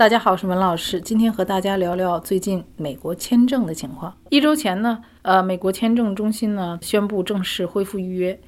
大家好，我是文老师。今天和大家聊聊最近美国签证的情况。一周前呢，呃，美国签证中心呢宣布正式恢复预约，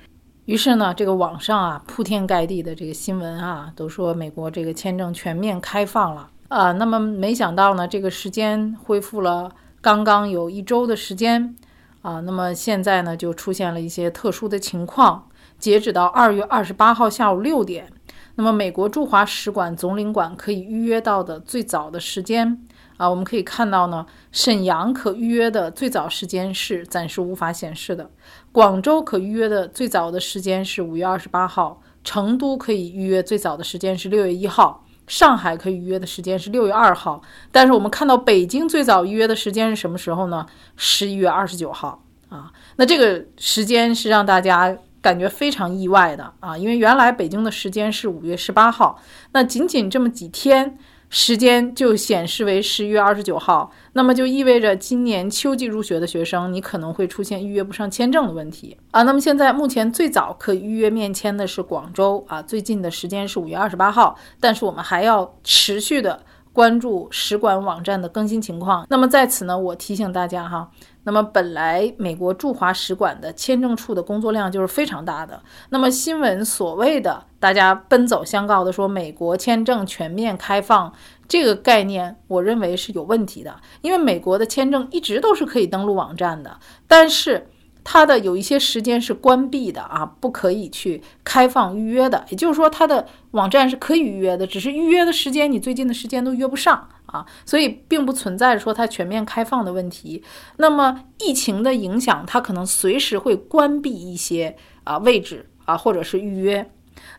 于是呢，这个网上啊铺天盖地的这个新闻啊，都说美国这个签证全面开放了啊。那么没想到呢，这个时间恢复了刚刚有一周的时间啊，那么现在呢就出现了一些特殊的情况。截止到二月二十八号下午六点。那么，美国驻华使馆总领馆可以预约到的最早的时间啊，我们可以看到呢，沈阳可预约的最早时间是暂时无法显示的。广州可预约的最早的时间是五月二十八号，成都可以预约最早的时间是六月一号，上海可以预约的时间是六月二号。但是我们看到北京最早预约的时间是什么时候呢？十一月二十九号啊，那这个时间是让大家。感觉非常意外的啊，因为原来北京的时间是五月十八号，那仅仅这么几天时间就显示为十一月二十九号，那么就意味着今年秋季入学的学生，你可能会出现预约不上签证的问题啊。那么现在目前最早可预约面签的是广州啊，最近的时间是五月二十八号，但是我们还要持续的关注使馆网站的更新情况。那么在此呢，我提醒大家哈。那么本来美国驻华使馆的签证处的工作量就是非常大的。那么新闻所谓的大家奔走相告的说美国签证全面开放这个概念，我认为是有问题的。因为美国的签证一直都是可以登录网站的，但是它的有一些时间是关闭的啊，不可以去开放预约的。也就是说，它的网站是可以预约的，只是预约的时间你最近的时间都约不上。啊，所以并不存在说它全面开放的问题。那么疫情的影响，它可能随时会关闭一些啊位置啊，或者是预约。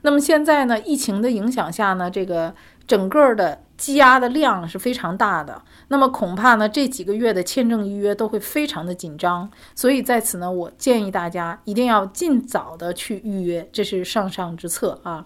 那么现在呢，疫情的影响下呢，这个整个的积压的量是非常大的。那么恐怕呢，这几个月的签证预约都会非常的紧张。所以在此呢，我建议大家一定要尽早的去预约，这是上上之策啊。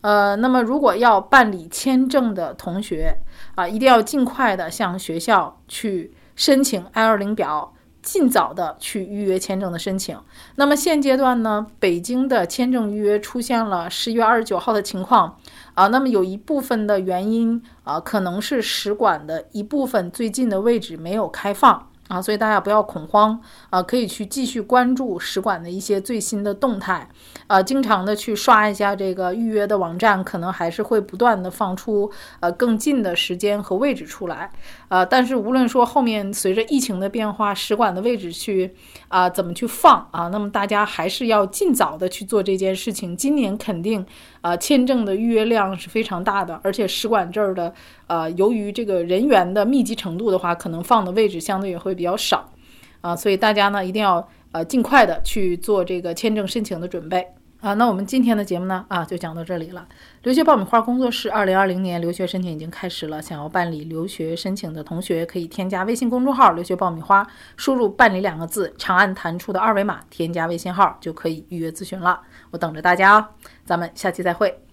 呃，那么如果要办理签证的同学啊，一定要尽快的向学校去申请 I-20 表，尽早的去预约签证的申请。那么现阶段呢，北京的签证预约出现了十一月二十九号的情况啊，那么有一部分的原因啊，可能是使馆的一部分最近的位置没有开放。啊，所以大家不要恐慌啊，可以去继续关注使馆的一些最新的动态，啊，经常的去刷一下这个预约的网站，可能还是会不断的放出呃更近的时间和位置出来，啊，但是无论说后面随着疫情的变化，使馆的位置去啊怎么去放啊，那么大家还是要尽早的去做这件事情。今年肯定啊签证的预约量是非常大的，而且使馆这儿的呃由于这个人员的密集程度的话，可能放的位置相对也会。比较少，啊，所以大家呢一定要呃尽快的去做这个签证申请的准备啊。那我们今天的节目呢啊就讲到这里了。留学爆米花工作室二零二零年留学申请已经开始了，想要办理留学申请的同学可以添加微信公众号“留学爆米花”，输入“办理”两个字，长按弹出的二维码添加微信号就可以预约咨询了。我等着大家哦，咱们下期再会。